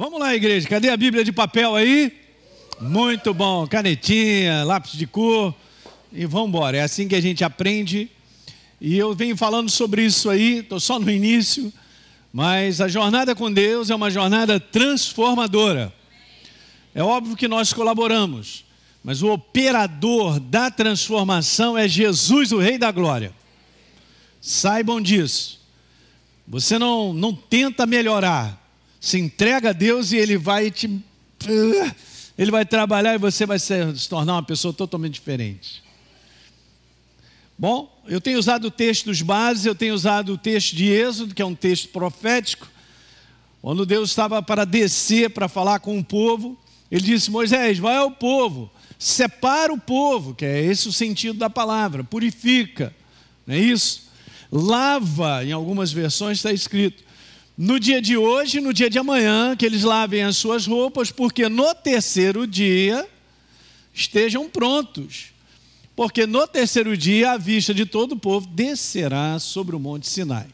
Vamos lá, igreja. Cadê a Bíblia de papel aí? Muito bom. Canetinha, lápis de cor. E vamos embora. É assim que a gente aprende. E eu venho falando sobre isso aí, estou só no início. Mas a jornada com Deus é uma jornada transformadora. É óbvio que nós colaboramos, mas o operador da transformação é Jesus, o Rei da Glória. Saibam disso. Você não, não tenta melhorar, se entrega a Deus e Ele vai te. Ele vai trabalhar e você vai se tornar uma pessoa totalmente diferente. Bom, eu tenho usado o texto dos bases, eu tenho usado o texto de Êxodo, que é um texto profético, quando Deus estava para descer para falar com o povo, ele disse: Moisés, vai ao povo, separa o povo, que é esse o sentido da palavra, purifica, não é isso? Lava, em algumas versões está escrito no dia de hoje, no dia de amanhã, que eles lavem as suas roupas, porque no terceiro dia estejam prontos. Porque no terceiro dia, a vista de todo o povo descerá sobre o Monte Sinai.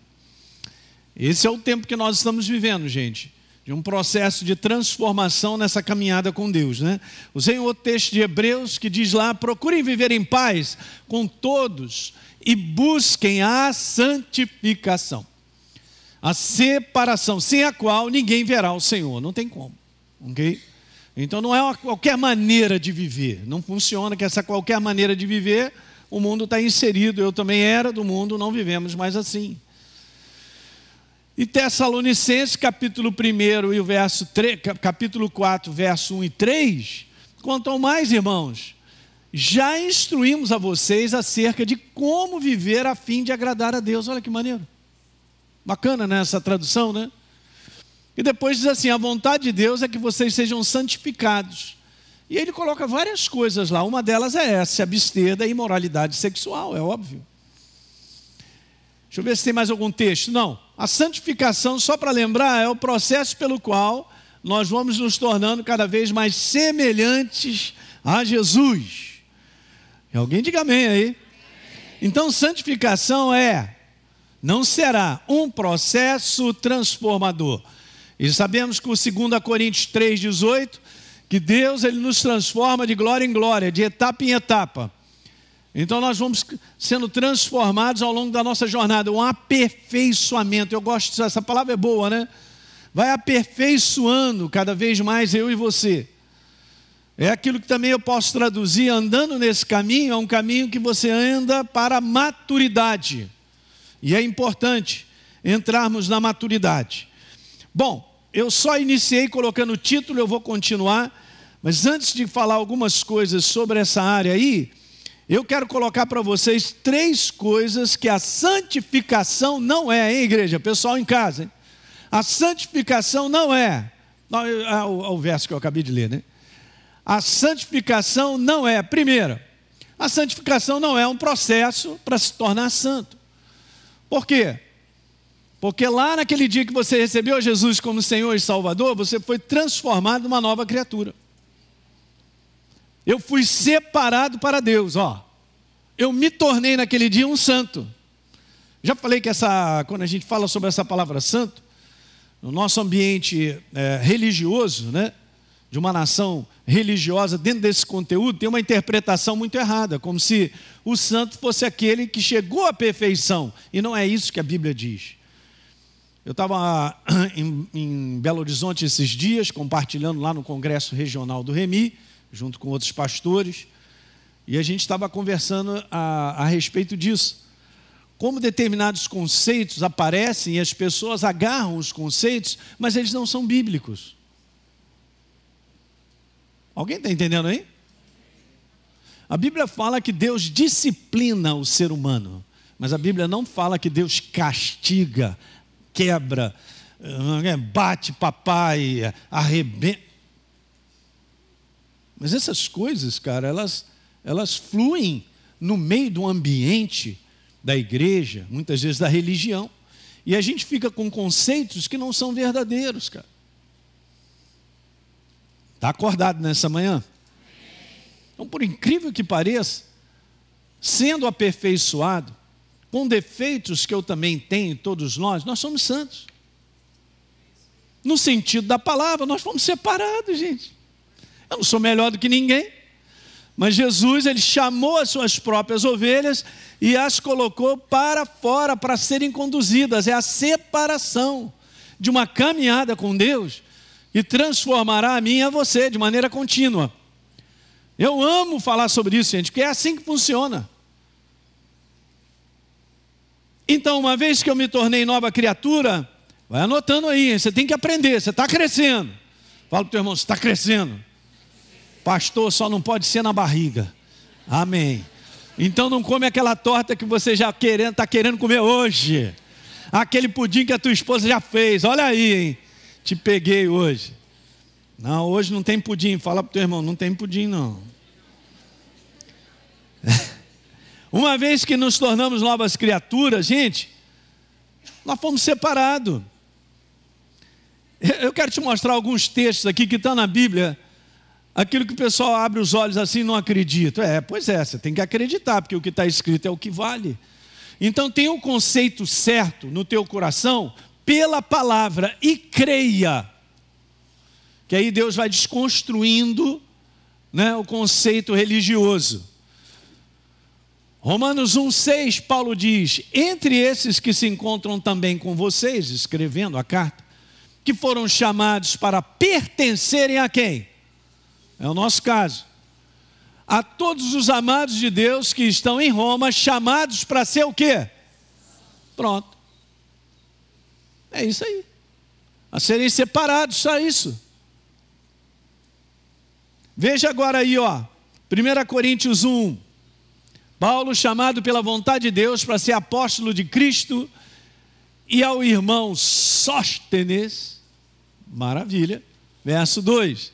Esse é o tempo que nós estamos vivendo, gente, de um processo de transformação nessa caminhada com Deus, né? Usei outro texto de Hebreus que diz lá: procurem viver em paz com todos e busquem a santificação a separação, sem a qual ninguém verá o Senhor. Não tem como. Ok? Então não é uma qualquer maneira de viver. Não funciona que essa qualquer maneira de viver, o mundo está inserido. Eu também era do mundo, não vivemos mais assim. E Tessalonicenses, capítulo 1 e o verso 3, capítulo 4, verso 1 e 3, contam mais, irmãos. Já instruímos a vocês acerca de como viver a fim de agradar a Deus. Olha que maneiro. Bacana né, tradução, né? E depois diz assim: a vontade de Deus é que vocês sejam santificados. E ele coloca várias coisas lá. Uma delas é essa: se abster da imoralidade sexual, é óbvio. Deixa eu ver se tem mais algum texto. Não. A santificação, só para lembrar, é o processo pelo qual nós vamos nos tornando cada vez mais semelhantes a Jesus. E alguém diga amém aí. Então, santificação é não será um processo transformador. E sabemos que o 2 Coríntios 3,18, que Deus ele nos transforma de glória em glória, de etapa em etapa. Então nós vamos sendo transformados ao longo da nossa jornada, um aperfeiçoamento. Eu gosto disso, essa palavra é boa, né? Vai aperfeiçoando cada vez mais eu e você. É aquilo que também eu posso traduzir, andando nesse caminho, é um caminho que você anda para maturidade. E é importante entrarmos na maturidade. Bom, eu só iniciei colocando o título, eu vou continuar, mas antes de falar algumas coisas sobre essa área aí, eu quero colocar para vocês três coisas que a santificação não é, hein, igreja? Pessoal em casa, hein? A santificação não é. é o verso que eu acabei de ler, né? A santificação não é, primeiro, a santificação não é um processo para se tornar santo. Por quê? Porque lá naquele dia que você recebeu Jesus como Senhor e Salvador, você foi transformado numa nova criatura. Eu fui separado para Deus, ó. Eu me tornei naquele dia um santo. Já falei que essa, quando a gente fala sobre essa palavra santo, no nosso ambiente é, religioso, né? de uma nação religiosa, dentro desse conteúdo, tem uma interpretação muito errada, como se o santo fosse aquele que chegou à perfeição, e não é isso que a Bíblia diz. Eu estava em, em, Belo Horizonte esses dias, compartilhando lá no Congresso Regional do Remi, junto com outros pastores, e a gente estava conversando a, a respeito disso. Como determinados conceitos aparecem e as pessoas agarram os conceitos, mas eles não são bíblicos. Alguém está entendendo aí? A Bíblia fala que Deus disciplina o ser humano, mas a Bíblia não fala que Deus castiga, quebra, eh, bate papai, arrebenta. Mas essas coisas, cara, elas, elas fluem no meio do ambiente da igreja, muitas vezes da religião. E a gente fica com conceitos que não são verdadeiros, cara. Está acordado nessa manhã? Então, por incrível que pareça, sendo aperfeiçoado, com defeitos que eu também tenho, todos nós, nós somos santos. no sentido da palavra, nós fomos separados, gente. Eu não sou melhor do que ninguém. Mas Jesus, ele chamou as suas próprias ovelhas e as colocou para fora para serem conduzidas. É a separação de uma caminhada com Deus e transformará a mim e a você de maneira contínua. Eu amo falar sobre isso, gente, porque é assim que funciona. Então, uma vez que eu me tornei nova criatura, vai anotando aí, você tem que aprender, você está crescendo. Fala para o teu irmão, você está crescendo. Pastor, só não pode ser na barriga. Amém. Então não come aquela torta que você já querendo, está querendo comer hoje. Aquele pudim que a tua esposa já fez. Olha aí, hein? Te peguei hoje. Não, hoje não tem pudim. Fala para o teu irmão, não tem pudim não. Uma vez que nos tornamos novas criaturas, gente, nós fomos separados. Eu quero te mostrar alguns textos aqui que estão na Bíblia. Aquilo que o pessoal abre os olhos assim não acredita. É, pois é, você tem que acreditar, porque o que está escrito é o que vale. Então tem o um conceito certo no teu coração pela palavra e creia. Que aí Deus vai desconstruindo né, o conceito religioso. Romanos 1,6, Paulo diz: Entre esses que se encontram também com vocês, escrevendo a carta, que foram chamados para pertencerem a quem? É o nosso caso. A todos os amados de Deus que estão em Roma, chamados para ser o quê? Pronto. É isso aí. A serem separados, só isso. Veja agora aí, ó. 1 Coríntios 1. Paulo, chamado pela vontade de Deus para ser apóstolo de Cristo, e ao irmão Sóstenes, maravilha, verso 2.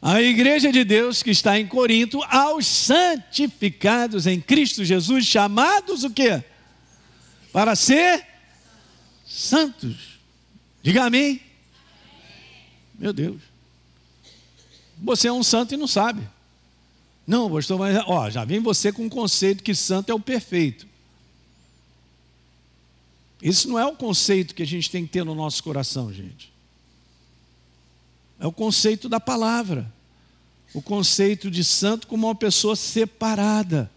A igreja de Deus que está em Corinto, aos santificados em Cristo Jesus, chamados o quê? Para ser santos. Diga amém. Meu Deus. Você é um santo e não sabe. Não, pastor, mas ó, já vem você com o conceito que santo é o perfeito. Isso não é o conceito que a gente tem que ter no nosso coração, gente. É o conceito da palavra. O conceito de santo como uma pessoa separada.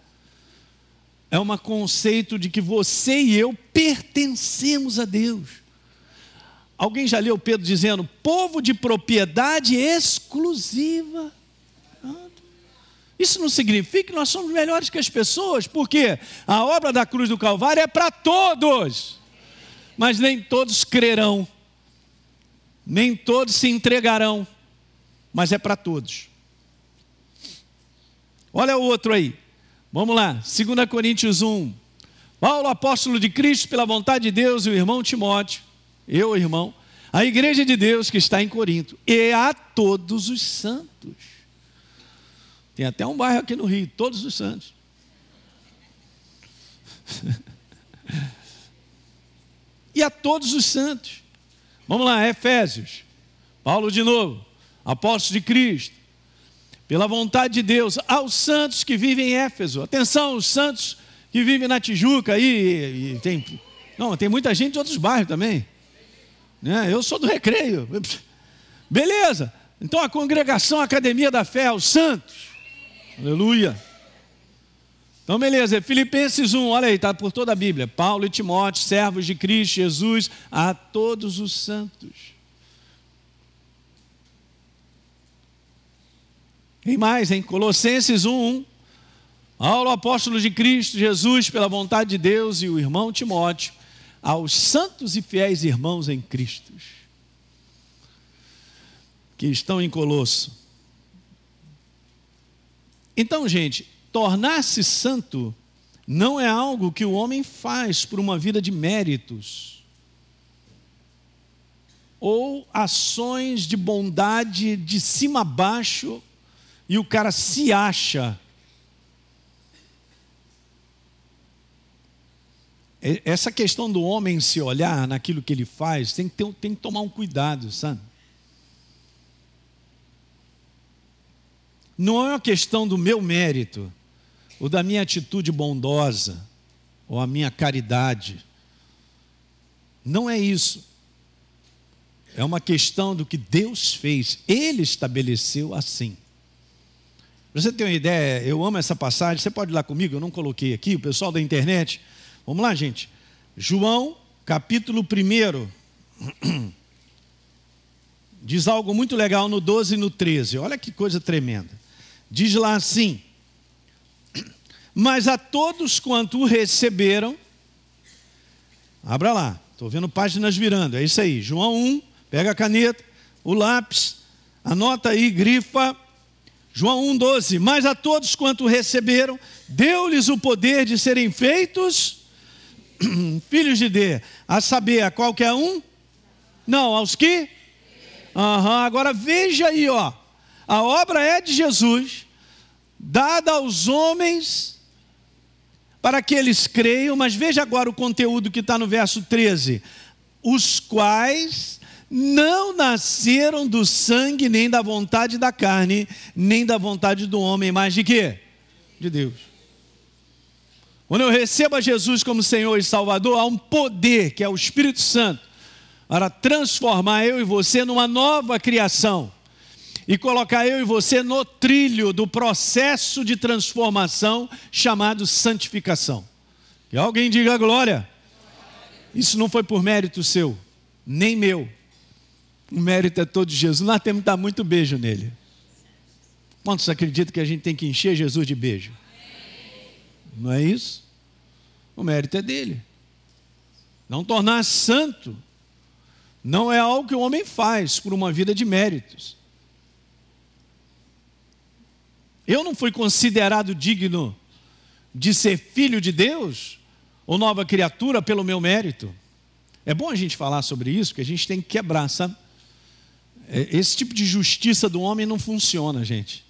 É um conceito de que você e eu pertencemos a Deus. Alguém já leu Pedro dizendo: povo de propriedade exclusiva. Isso não significa que nós somos melhores que as pessoas, porque a obra da cruz do Calvário é para todos, mas nem todos crerão, nem todos se entregarão, mas é para todos. Olha o outro aí, vamos lá, 2 Coríntios 1. Paulo, apóstolo de Cristo, pela vontade de Deus, e o irmão Timóteo, eu, irmão, a igreja de Deus que está em Corinto, e a todos os santos tem até um bairro aqui no Rio, Todos os Santos. e a todos os santos. Vamos lá, Efésios. Paulo de novo, apóstolo de Cristo. Pela vontade de Deus, aos santos que vivem em Éfeso. Atenção, os santos que vivem na Tijuca aí, tem, não, tem muita gente de outros bairros também. Né? Eu sou do recreio. Beleza. Então a congregação, a academia da fé, os santos. Aleluia. Então, beleza, Filipenses 1, olha aí, está por toda a Bíblia. Paulo e Timóteo, servos de Cristo Jesus, a todos os santos. Tem mais, em Colossenses 1, 1. Paulo, apóstolo de Cristo Jesus, pela vontade de Deus, e o irmão Timóteo, aos santos e fiéis irmãos em Cristo, que estão em Colosso. Então, gente, tornar-se santo não é algo que o homem faz por uma vida de méritos ou ações de bondade de cima a baixo e o cara se acha. Essa questão do homem se olhar naquilo que ele faz, tem que, ter, tem que tomar um cuidado, sabe? Não é uma questão do meu mérito, ou da minha atitude bondosa, ou a minha caridade. Não é isso. É uma questão do que Deus fez. Ele estabeleceu assim. Você ter uma ideia, eu amo essa passagem. Você pode ir lá comigo, eu não coloquei aqui, o pessoal da internet. Vamos lá, gente. João, capítulo 1. Diz algo muito legal no 12 e no 13. Olha que coisa tremenda. Diz lá assim: Mas a todos quanto o receberam, abra lá, estou vendo páginas virando, é isso aí. João 1, pega a caneta, o lápis, anota aí, grifa João 1,12: Mas a todos quanto receberam, deu-lhes o poder de serem feitos filhos de Deus, a saber, a qualquer um? Não, aos que? Uhum, agora veja aí, ó. A obra é de Jesus, dada aos homens para que eles creiam, mas veja agora o conteúdo que está no verso 13: os quais não nasceram do sangue, nem da vontade da carne, nem da vontade do homem, mas de quê? De Deus. Quando eu recebo a Jesus como Senhor e Salvador, há um poder, que é o Espírito Santo, para transformar eu e você numa nova criação e colocar eu e você no trilho do processo de transformação chamado santificação. Que alguém diga glória. Isso não foi por mérito seu, nem meu, o mérito é todo de Jesus. Nós temos que dar muito beijo nele. Quantos acreditam que a gente tem que encher Jesus de beijo? Não é isso? O mérito é dele. Não tornar santo não é algo que o homem faz por uma vida de méritos. Eu não fui considerado digno de ser filho de Deus ou nova criatura pelo meu mérito. É bom a gente falar sobre isso, porque a gente tem que quebrar, sabe? É, esse tipo de justiça do homem não funciona, gente.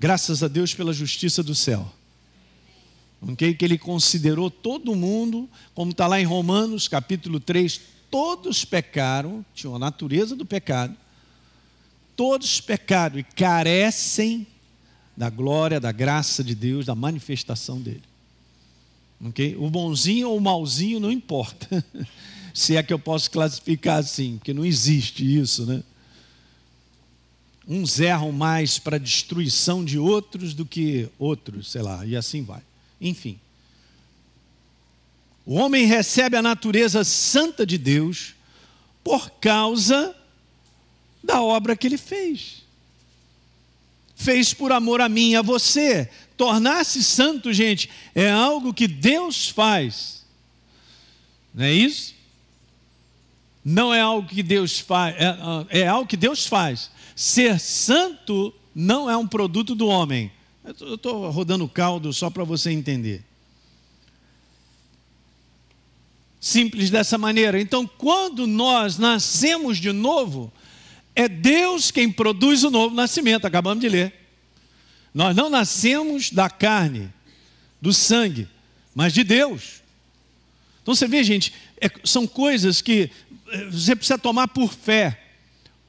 Graças a Deus pela justiça do céu. Okay? Que ele considerou todo mundo, como está lá em Romanos capítulo 3, todos pecaram, tinham a natureza do pecado, todos pecaram e carecem da glória, da graça de Deus, da manifestação dele. Okay? O bonzinho ou o malzinho não importa, se é que eu posso classificar assim, porque não existe isso, né? Uns erram mais para destruição de outros do que outros, sei lá, e assim vai. Enfim. O homem recebe a natureza santa de Deus por causa da obra que ele fez. Fez por amor a mim e a você. Tornar-se santo, gente, é algo que Deus faz. Não é isso? Não é algo que Deus faz, é, é algo que Deus faz. Ser santo não é um produto do homem. Eu estou rodando caldo só para você entender. Simples dessa maneira. Então, quando nós nascemos de novo, é Deus quem produz o novo nascimento, acabamos de ler. Nós não nascemos da carne, do sangue, mas de Deus. Então você vê, gente, é, são coisas que eh, você precisa tomar por fé.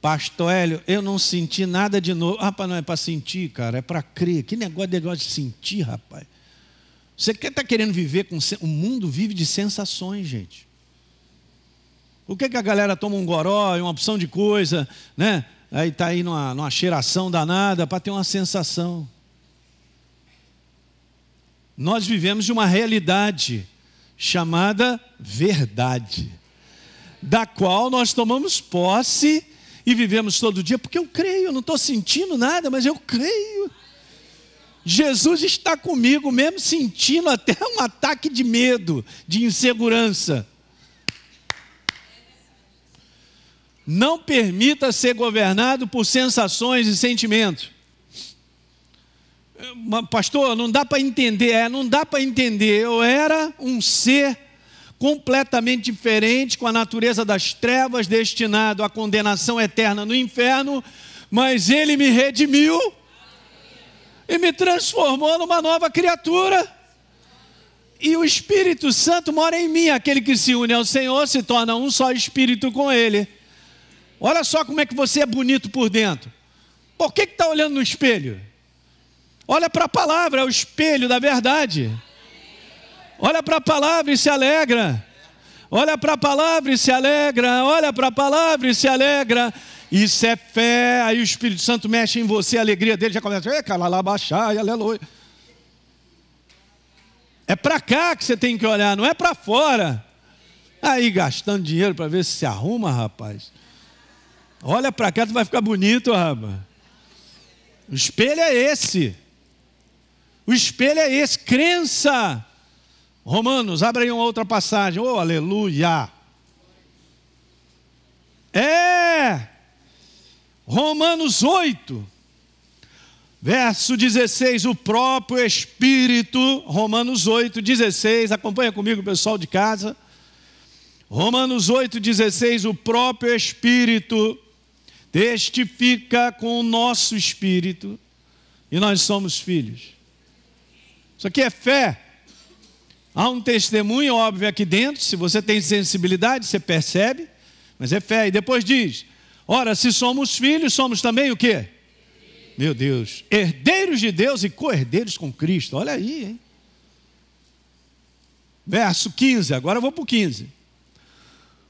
Pastor Hélio, eu não senti nada de novo. Rapaz, não é para sentir, cara, é para crer. Que negócio de negócio de sentir, rapaz. Você quer tá querendo viver com. O mundo vive de sensações, gente. Por que, que a galera toma um goró e uma opção de coisa, né? Aí está aí numa, numa cheiração danada para ter uma sensação. Nós vivemos de uma realidade chamada verdade, da qual nós tomamos posse e vivemos todo dia, porque eu creio, eu não estou sentindo nada, mas eu creio. Jesus está comigo, mesmo sentindo até um ataque de medo, de insegurança. Não permita ser governado por sensações e sentimentos. Pastor, não dá para entender, é, não dá para entender. Eu era um ser completamente diferente, com a natureza das trevas, destinado à condenação eterna no inferno, mas Ele me redimiu e me transformou numa nova criatura. E o Espírito Santo mora em mim, aquele que se une ao Senhor se torna um só espírito com Ele. Olha só como é que você é bonito por dentro. Por que está olhando no espelho? Olha para a palavra, é o espelho da verdade. Olha para a palavra e se alegra. Olha para a palavra e se alegra, olha para a palavra e se alegra. Isso é fé. Aí o Espírito Santo mexe em você, a alegria dele já começa, lá baixar, aleluia. É para cá que você tem que olhar, não é para fora. Aí gastando dinheiro para ver se se arruma, rapaz. Olha para cá, tu vai ficar bonito, rapaz. O espelho é esse. O espelho é esse, crença. Romanos, abre aí uma outra passagem. Oh, aleluia. É. Romanos 8, verso 16, o próprio Espírito, Romanos 8, 16, acompanha comigo, pessoal de casa. Romanos 8, 16, o próprio Espírito testifica com o nosso espírito e nós somos filhos. Isso aqui é fé. Há um testemunho óbvio aqui dentro, se você tem sensibilidade, você percebe, mas é fé. E depois diz: ora, se somos filhos, somos também o quê? Meu Deus, herdeiros de Deus e co-herdeiros com Cristo. Olha aí, hein? Verso 15, agora eu vou para o 15.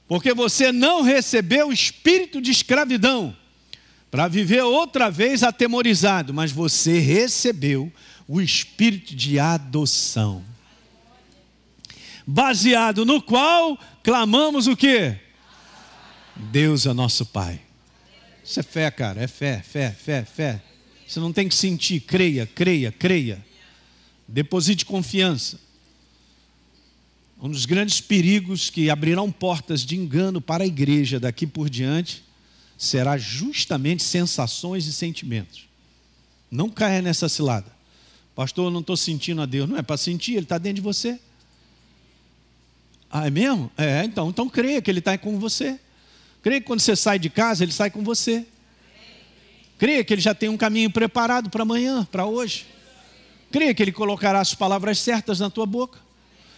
Porque você não recebeu o espírito de escravidão para viver outra vez atemorizado, mas você recebeu o espírito de adoção baseado no qual clamamos o quê? Deus é nosso Pai. Isso é fé, cara, é fé, fé, fé, fé. Você não tem que sentir, creia, creia, creia. Deposite confiança. Um dos grandes perigos que abrirão portas de engano para a igreja daqui por diante será justamente sensações e sentimentos. Não caia nessa cilada. Pastor, eu não estou sentindo a Deus. Não é para sentir, Ele está dentro de você. Ah, é mesmo? É, então, então creia que Ele está com você. Creia que quando você sai de casa, Ele sai com você. Creia que Ele já tem um caminho preparado para amanhã, para hoje. Creia que Ele colocará as palavras certas na tua boca.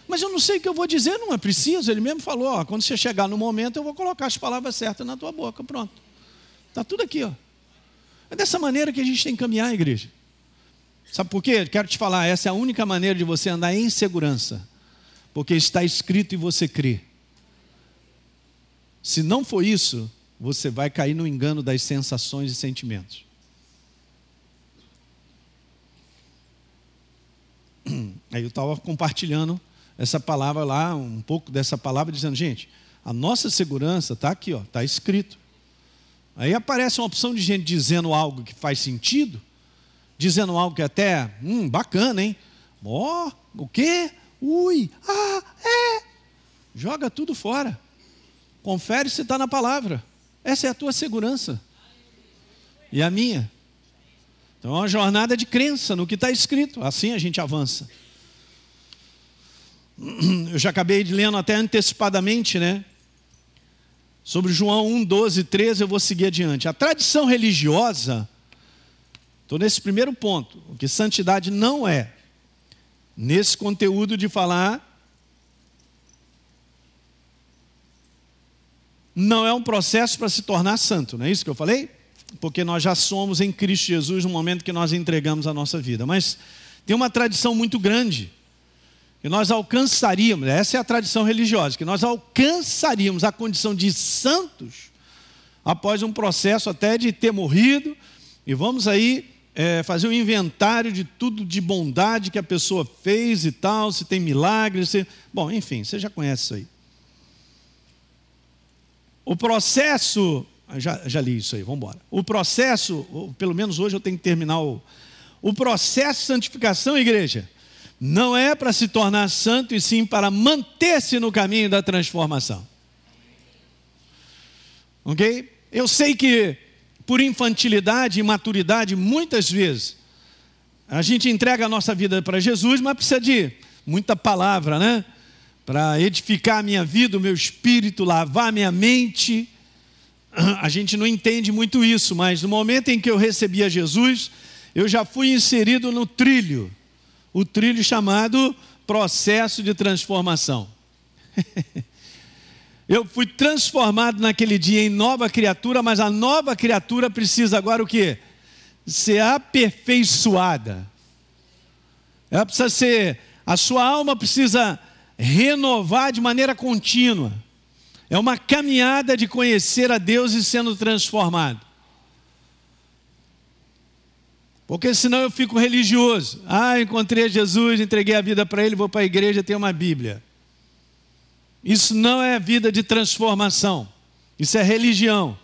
Mas eu não sei o que eu vou dizer, não é preciso. Ele mesmo falou: ó, quando você chegar no momento, eu vou colocar as palavras certas na tua boca. Pronto. Está tudo aqui. Ó. É dessa maneira que a gente tem que caminhar, igreja. Sabe por quê? Quero te falar: essa é a única maneira de você andar em segurança porque está escrito e você crê. Se não for isso, você vai cair no engano das sensações e sentimentos. Aí eu estava compartilhando essa palavra lá, um pouco dessa palavra, dizendo, gente, a nossa segurança está aqui, está escrito. Aí aparece uma opção de gente dizendo algo que faz sentido, dizendo algo que até, hum, bacana, hein? Ó, oh, o quê? Ui, ah, é. Joga tudo fora. Confere se está na palavra. Essa é a tua segurança. E a minha. Então é uma jornada de crença no que está escrito. Assim a gente avança. Eu já acabei de lendo até antecipadamente, né? Sobre João 1, 12, 13, eu vou seguir adiante. A tradição religiosa, estou nesse primeiro ponto, o que santidade não é nesse conteúdo de falar não é um processo para se tornar santo, não é isso que eu falei? Porque nós já somos em Cristo Jesus no momento que nós entregamos a nossa vida. Mas tem uma tradição muito grande que nós alcançaríamos, essa é a tradição religiosa, que nós alcançaríamos a condição de santos após um processo até de ter morrido, e vamos aí é, fazer um inventário de tudo de bondade que a pessoa fez e tal, se tem milagres. Se... Bom, enfim, você já conhece isso aí. O processo. Já, já li isso aí, vamos embora. O processo, pelo menos hoje eu tenho que terminar o. O processo de santificação, igreja, não é para se tornar santo, e sim para manter-se no caminho da transformação. Ok? Eu sei que por infantilidade e imaturidade, muitas vezes, a gente entrega a nossa vida para Jesus, mas precisa de muita palavra, né? Para edificar a minha vida, o meu espírito, lavar a minha mente. A gente não entende muito isso, mas no momento em que eu recebi a Jesus, eu já fui inserido no trilho, o trilho chamado processo de transformação. Eu fui transformado naquele dia em nova criatura, mas a nova criatura precisa agora o quê? Ser aperfeiçoada. Ela precisa ser, a sua alma precisa renovar de maneira contínua. É uma caminhada de conhecer a Deus e sendo transformado. Porque senão eu fico religioso. Ah, encontrei Jesus, entreguei a vida para Ele, vou para a igreja, tenho uma Bíblia. Isso não é vida de transformação. Isso é religião.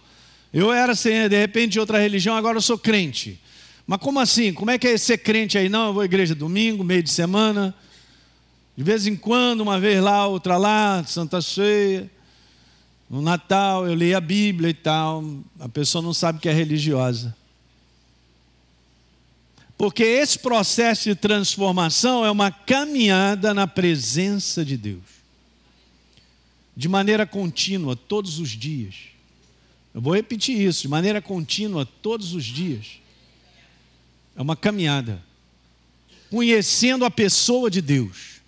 Eu era, de repente, de outra religião, agora eu sou crente. Mas como assim? Como é que é ser crente aí? Não, eu vou à igreja domingo, meio de semana. De vez em quando, uma vez lá, outra lá, Santa Ceia. No Natal, eu leio a Bíblia e tal. A pessoa não sabe que é religiosa. Porque esse processo de transformação é uma caminhada na presença de Deus. De maneira contínua, todos os dias. Eu vou repetir isso, de maneira contínua, todos os dias. É uma caminhada. Conhecendo a pessoa de Deus.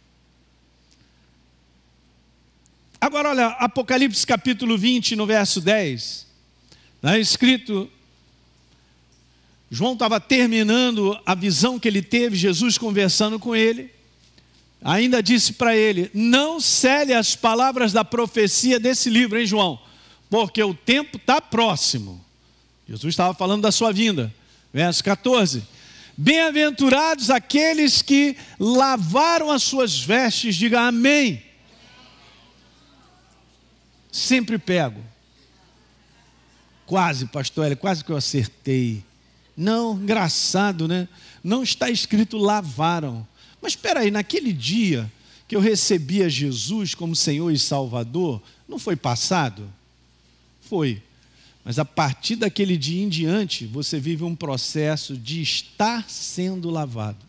Agora, olha, Apocalipse capítulo 20, no verso 10. Está escrito João estava terminando a visão que ele teve, Jesus conversando com ele. Ainda disse para ele: Não cele as palavras da profecia desse livro, hein, João? Porque o tempo está próximo. Jesus estava falando da sua vinda. Verso 14: Bem-aventurados aqueles que lavaram as suas vestes, diga amém. Sempre pego. Quase, pastor, Ele, quase que eu acertei. Não, engraçado, né? Não está escrito lavaram. Mas espera aí, naquele dia que eu recebi a Jesus como Senhor e Salvador, não foi passado? Foi. Mas a partir daquele dia em diante, você vive um processo de estar sendo lavado.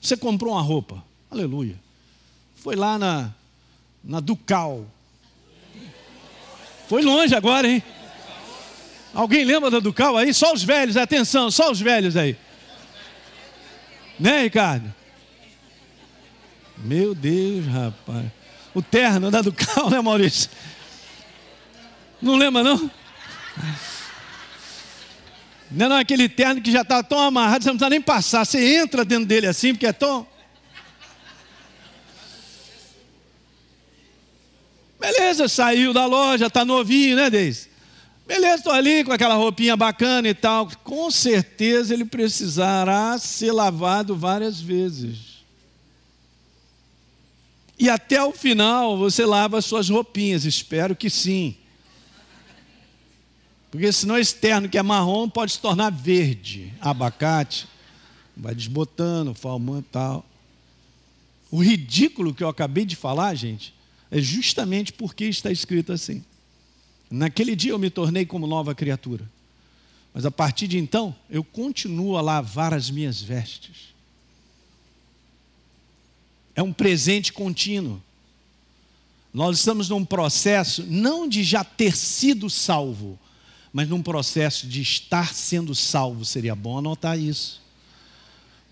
Você comprou uma roupa, aleluia. Foi lá na, na Ducal. Foi longe agora, hein? Alguém lembra da Ducal aí? Só os velhos, atenção, só os velhos aí. Né, Ricardo? Meu Deus, rapaz. O terno da Ducal, né, Maurício? Não lembra, não? Não é não, aquele terno que já está tão amarrado, você não precisa nem passar. Você entra dentro dele assim, porque é tão. Beleza, saiu da loja, está novinho, né, Deise? Beleza, estou ali com aquela roupinha bacana e tal. Com certeza ele precisará ser lavado várias vezes. E até o final você lava as suas roupinhas, espero que sim. Porque senão esse terno que é marrom pode se tornar verde, abacate, vai desbotando, formando e tal. O ridículo que eu acabei de falar, gente, é justamente porque está escrito assim. Naquele dia eu me tornei como nova criatura. Mas a partir de então, eu continuo a lavar as minhas vestes. É um presente contínuo. Nós estamos num processo não de já ter sido salvo, mas num processo de estar sendo salvo. Seria bom anotar isso.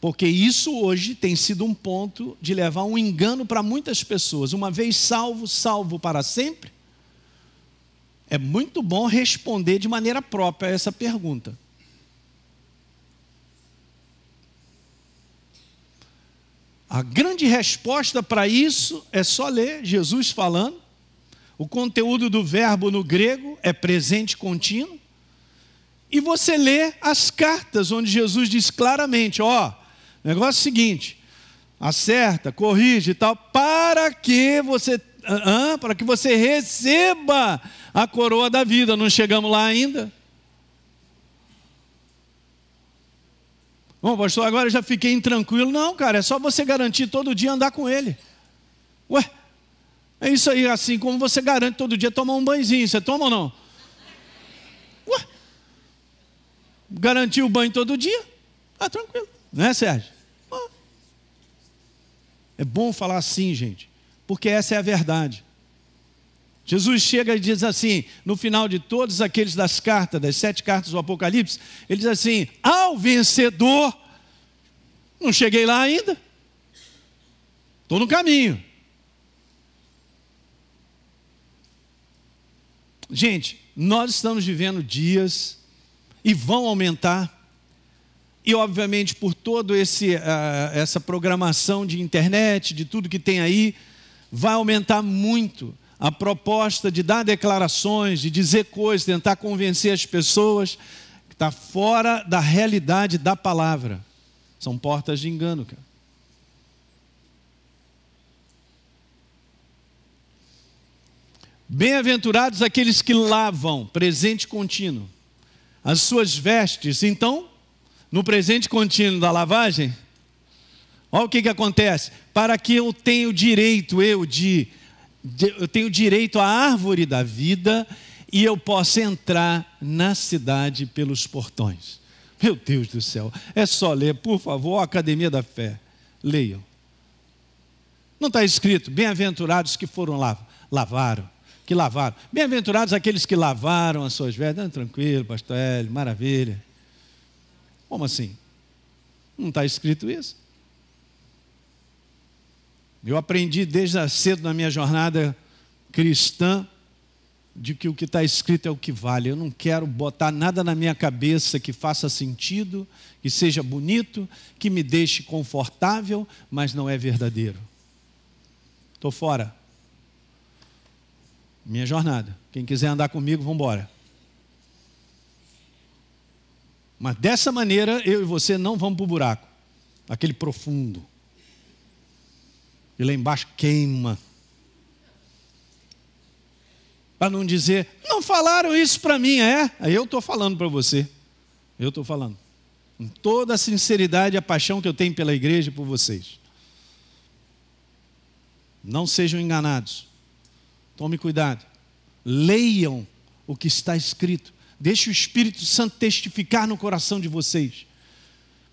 Porque isso hoje tem sido um ponto de levar um engano para muitas pessoas. Uma vez salvo, salvo para sempre? É muito bom responder de maneira própria essa pergunta. A grande resposta para isso é só ler Jesus falando. O conteúdo do verbo no grego é presente contínuo. E você lê as cartas onde Jesus diz claramente: ó, negócio é o seguinte, acerta, corrige e tal, para que você ah, para que você receba a coroa da vida. Não chegamos lá ainda? Bom, pastor, agora já fiquei intranquilo. Não, cara, é só você garantir todo dia andar com ele. Ué, é isso aí, assim como você garante todo dia tomar um banhozinho. Você toma ou não? Ué, garantir o banho todo dia? Tá tranquilo, não é, Sérgio? É bom falar assim, gente porque essa é a verdade. Jesus chega e diz assim, no final de todos aqueles das cartas, das sete cartas do Apocalipse, ele diz assim: ao vencedor, não cheguei lá ainda, estou no caminho. Gente, nós estamos vivendo dias e vão aumentar e obviamente por toda uh, essa programação de internet, de tudo que tem aí, vai aumentar muito a proposta de dar declarações, de dizer coisas, tentar convencer as pessoas que está fora da realidade da palavra. São portas de engano, cara. Bem-aventurados aqueles que lavam, presente contínuo, as suas vestes. Então, no presente contínuo da lavagem, olha o que, que acontece. Para que eu tenha o direito, eu, de, de, eu tenho direito à árvore da vida e eu possa entrar na cidade pelos portões. Meu Deus do céu, é só ler, por favor, a Academia da Fé. Leiam. Não está escrito, bem-aventurados que foram lá, lavaram que lavaram. Bem-aventurados aqueles que lavaram as suas vestes. tranquilo, pastor Hélio, maravilha. Como assim? Não está escrito isso? Eu aprendi desde cedo na minha jornada cristã de que o que está escrito é o que vale. Eu não quero botar nada na minha cabeça que faça sentido, que seja bonito, que me deixe confortável, mas não é verdadeiro. Estou fora minha jornada. Quem quiser andar comigo, vamos embora. Mas dessa maneira, eu e você não vamos para o buraco aquele profundo. E lá embaixo queima. Para não dizer, não falaram isso para mim, é? Eu estou falando para você. Eu estou falando. Com toda a sinceridade e a paixão que eu tenho pela igreja e por vocês. Não sejam enganados. Tome cuidado. Leiam o que está escrito. Deixe o Espírito Santo testificar no coração de vocês.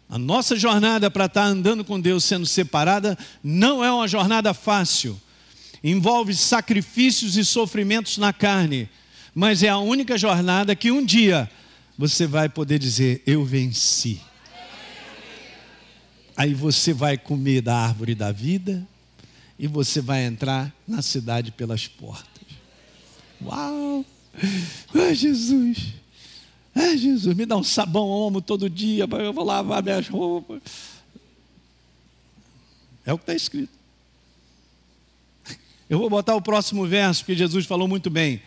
A nossa jornada para estar andando com Deus sendo separada não é uma jornada fácil. Envolve sacrifícios e sofrimentos na carne, mas é a única jornada que um dia você vai poder dizer: Eu venci. Aí você vai comer da árvore da vida, e você vai entrar na cidade pelas portas. Uau! Ai, Jesus! Ai, Jesus, me dá um sabão homo todo dia, eu vou lavar minhas roupas. É o que está escrito. Eu vou botar o próximo verso, porque Jesus falou muito bem.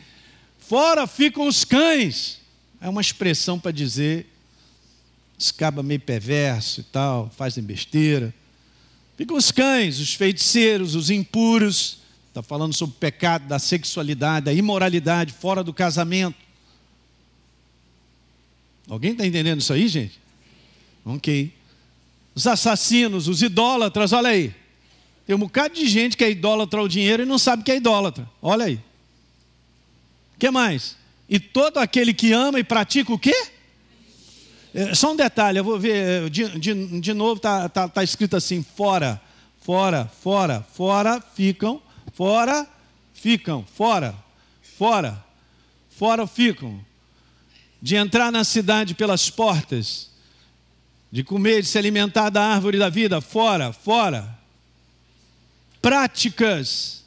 Fora ficam os cães. É uma expressão para dizer, escaba meio perverso e tal, fazem besteira. Ficam os cães, os feiticeiros, os impuros. Está falando sobre o pecado da sexualidade, da imoralidade fora do casamento. Alguém está entendendo isso aí, gente? Ok. Os assassinos, os idólatras, olha aí. Tem um bocado de gente que é idólatra ao dinheiro e não sabe que é idólatra. Olha aí. O que mais? E todo aquele que ama e pratica o quê? É, só um detalhe, eu vou ver, de, de, de novo está tá, tá escrito assim: fora, fora, fora, fora ficam, fora ficam, fora, fora, fora ficam. De entrar na cidade pelas portas, de comer, de se alimentar da árvore da vida, fora, fora. Práticas,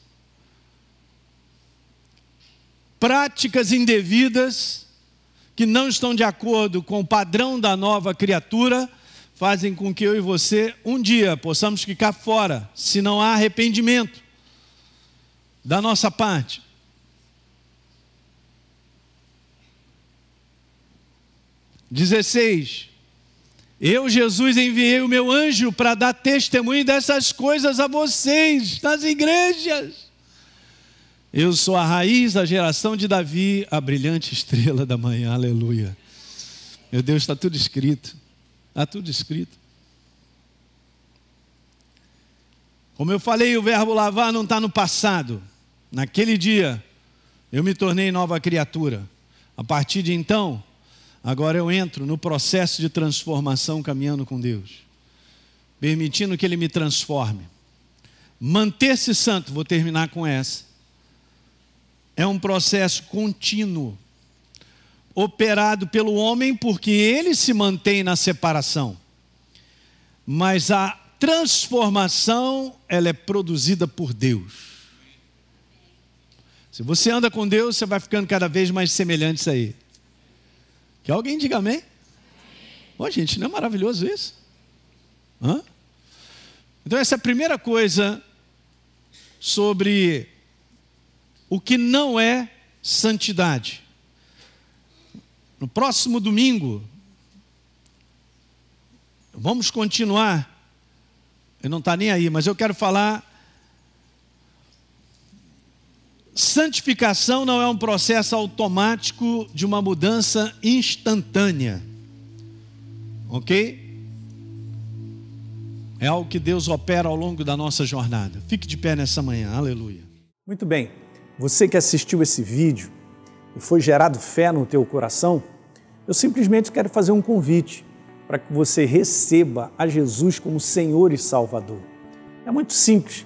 práticas indevidas que não estão de acordo com o padrão da nova criatura, fazem com que eu e você, um dia, possamos ficar fora, se não há arrependimento da nossa parte. Dezesseis. Eu, Jesus, enviei o meu anjo para dar testemunho dessas coisas a vocês, nas igrejas. Eu sou a raiz da geração de Davi, a brilhante estrela da manhã, aleluia. Meu Deus, está tudo escrito, está tudo escrito. Como eu falei, o verbo lavar não está no passado. Naquele dia, eu me tornei nova criatura. A partir de então, agora eu entro no processo de transformação caminhando com Deus, permitindo que Ele me transforme. Manter-se santo, vou terminar com essa é um processo contínuo, operado pelo homem, porque ele se mantém na separação. Mas a transformação, ela é produzida por Deus. Se você anda com Deus, você vai ficando cada vez mais semelhante a Ele. Que alguém diga amém? Ó, gente, não é maravilhoso isso? Hã? Então, essa é a primeira coisa sobre o que não é santidade. No próximo domingo, vamos continuar. Ele não está nem aí, mas eu quero falar. Santificação não é um processo automático de uma mudança instantânea. Ok? É algo que Deus opera ao longo da nossa jornada. Fique de pé nessa manhã, aleluia. Muito bem, você que assistiu esse vídeo e foi gerado fé no teu coração, eu simplesmente quero fazer um convite para que você receba a Jesus como Senhor e Salvador. É muito simples,